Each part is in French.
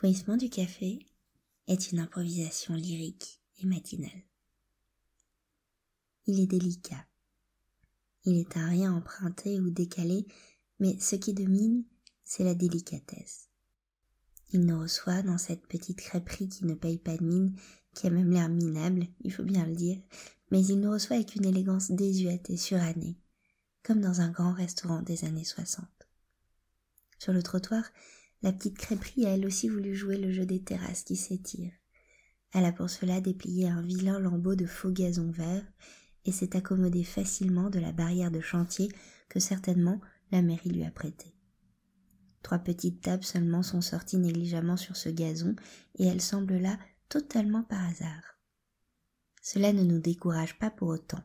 Bruissement du café est une improvisation lyrique et matinale. Il est délicat. Il est un rien emprunté ou décalé, mais ce qui domine, c'est la délicatesse. Il nous reçoit dans cette petite crêperie qui ne paye pas de mine, qui a même l'air minable, il faut bien le dire, mais il nous reçoit avec une élégance désuète et surannée, comme dans un grand restaurant des années 60. Sur le trottoir, la petite crêperie a elle aussi voulu jouer le jeu des terrasses qui s'étirent. Elle a pour cela déplié un vilain lambeau de faux gazon vert et s'est accommodée facilement de la barrière de chantier que certainement la mairie lui a prêtée. Trois petites tables seulement sont sorties négligemment sur ce gazon et elles semblent là totalement par hasard. Cela ne nous décourage pas pour autant,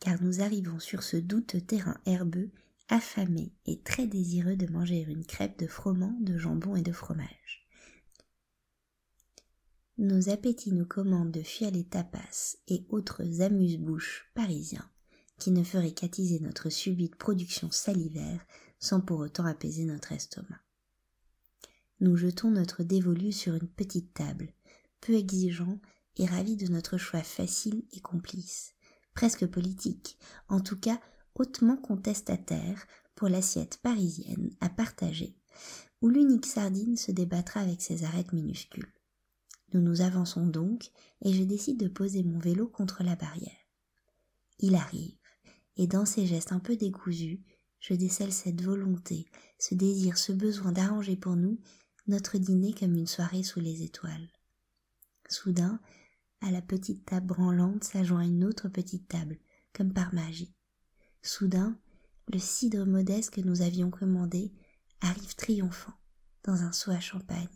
car nous arrivons sur ce douteux terrain herbeux affamé et très désireux de manger une crêpe de froment, de jambon et de fromage. Nos appétits nous commandent de fuir les tapas et autres amuse-bouches parisiens qui ne feraient qu'attiser notre subite production salivaire sans pour autant apaiser notre estomac. Nous jetons notre dévolu sur une petite table, peu exigeant et ravis de notre choix facile et complice, presque politique, en tout cas hautement contestataire pour l'assiette parisienne à partager, où l'unique sardine se débattra avec ses arêtes minuscules. Nous nous avançons donc, et je décide de poser mon vélo contre la barrière. Il arrive, et dans ses gestes un peu décousus, je décèle cette volonté, ce désir, ce besoin d'arranger pour nous notre dîner comme une soirée sous les étoiles. Soudain, à la petite table branlante s'ajoint une autre petite table, comme par magie. Soudain, le cidre modeste que nous avions commandé arrive triomphant dans un seau à champagne,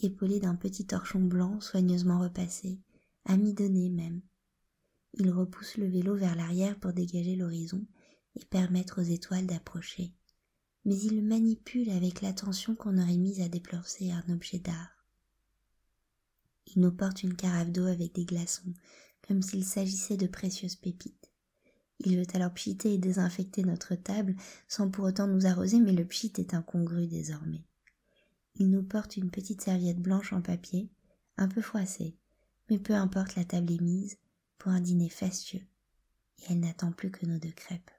épaulé d'un petit torchon blanc soigneusement repassé, amidonné même. Il repousse le vélo vers l'arrière pour dégager l'horizon et permettre aux étoiles d'approcher, mais il le manipule avec l'attention qu'on aurait mise à déplacer un objet d'art. Il nous porte une carafe d'eau avec des glaçons, comme s'il s'agissait de précieuses pépites. Il veut alors pchiter et désinfecter notre table sans pour autant nous arroser, mais le pchit est incongru désormais. Il nous porte une petite serviette blanche en papier, un peu froissée, mais peu importe la table est mise pour un dîner fastueux, et elle n'attend plus que nos deux crêpes.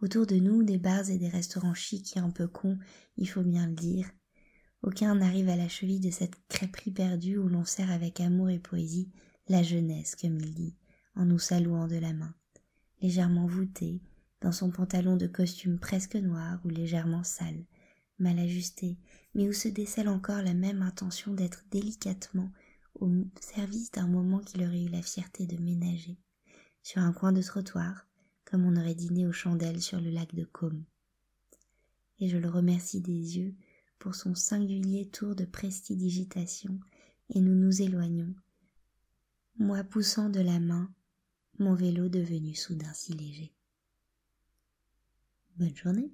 Autour de nous, des bars et des restaurants chics et un peu cons, il faut bien le dire. Aucun n'arrive à la cheville de cette crêperie perdue où l'on sert avec amour et poésie la jeunesse, comme il dit, en nous saluant de la main, légèrement voûté, dans son pantalon de costume presque noir ou légèrement sale, mal ajusté, mais où se décèle encore la même intention d'être délicatement au service d'un moment qu'il aurait eu la fierté de ménager, sur un coin de trottoir, comme on aurait dîné aux chandelles sur le lac de Côme. Et je le remercie des yeux pour son singulier tour de prestidigitation, et nous nous éloignons, moi poussant de la main mon vélo devenu soudain si léger. Bonne journée.